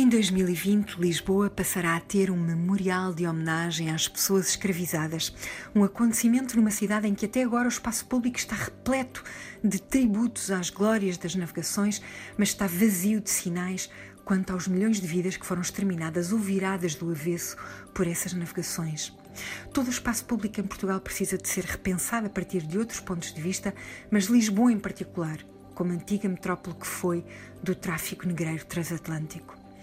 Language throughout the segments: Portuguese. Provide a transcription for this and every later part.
Em 2020, Lisboa passará a ter um memorial de homenagem às pessoas escravizadas. Um acontecimento numa cidade em que até agora o espaço público está repleto de tributos às glórias das navegações, mas está vazio de sinais quanto aos milhões de vidas que foram exterminadas ou viradas do avesso por essas navegações. Todo o espaço público em Portugal precisa de ser repensado a partir de outros pontos de vista, mas Lisboa em particular, como antiga metrópole que foi do tráfico negreiro transatlântico.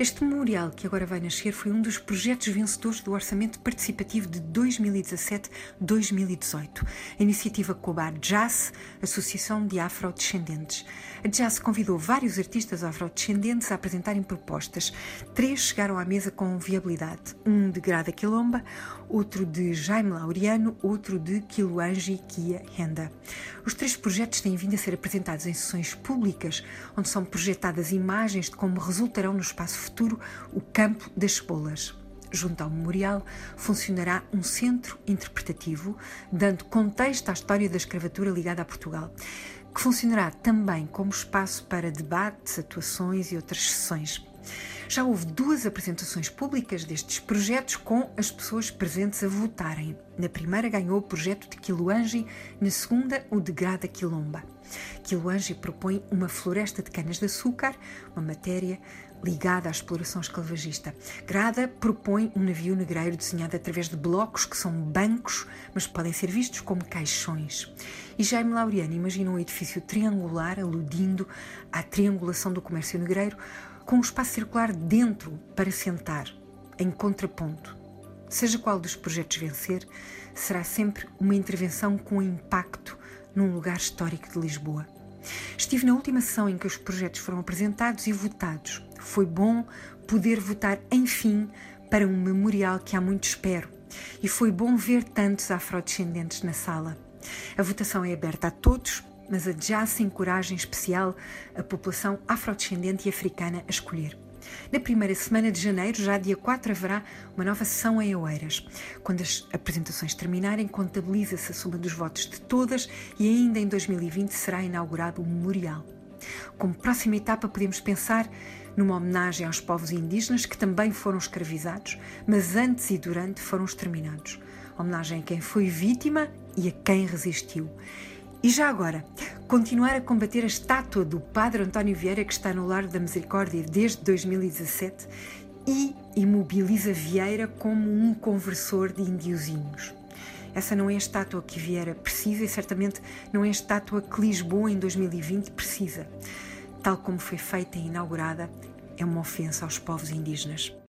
Este memorial que agora vai nascer foi um dos projetos vencedores do Orçamento Participativo de 2017-2018. A iniciativa Cobar Jazz, Associação de Afrodescendentes. A Jazz convidou vários artistas afrodescendentes a apresentarem propostas. Três chegaram à mesa com viabilidade. Um de Grada Quilomba, outro de Jaime Laureano, outro de Quiluangi Kia Renda. Os três projetos têm vindo a ser apresentados em sessões públicas, onde são projetadas imagens de como resultarão no espaço futuro o Campo das Cebolas. Junto ao memorial funcionará um centro interpretativo, dando contexto à história da escravatura ligada a Portugal, que funcionará também como espaço para debates, atuações e outras sessões. Já houve duas apresentações públicas destes projetos com as pessoas presentes a votarem. Na primeira ganhou o projeto de Quiluangi, na segunda o de Grada Quilomba. Quiluangi propõe uma floresta de canas-de-açúcar, uma matéria ligada à exploração esclavagista. Grada propõe um navio negreiro desenhado através de blocos que são bancos, mas podem ser vistos como caixões. E Jaime Laureano imagina um edifício triangular aludindo à triangulação do comércio negreiro, com um espaço circular dentro para sentar, em contraponto. Seja qual dos projetos vencer, será sempre uma intervenção com impacto num lugar histórico de Lisboa. Estive na última sessão em que os projetos foram apresentados e votados. Foi bom poder votar, enfim, para um memorial que há muito espero. E foi bom ver tantos afrodescendentes na sala. A votação é aberta a todos, mas adjace em coragem especial a população afrodescendente e africana a escolher. Na primeira semana de janeiro, já dia 4, haverá uma nova sessão em Oeiras. Quando as apresentações terminarem, contabiliza-se a soma dos votos de todas e ainda em 2020 será inaugurado o memorial. Como próxima etapa, podemos pensar numa homenagem aos povos indígenas que também foram escravizados, mas antes e durante foram exterminados. Homenagem a quem foi vítima e a quem resistiu. E já agora, continuar a combater a estátua do Padre António Vieira que está no Lar da Misericórdia desde 2017 e imobiliza Vieira como um conversor de indiozinhos. Essa não é a estátua que Vieira precisa e certamente não é a estátua que Lisboa em 2020 precisa. Tal como foi feita e inaugurada, é uma ofensa aos povos indígenas.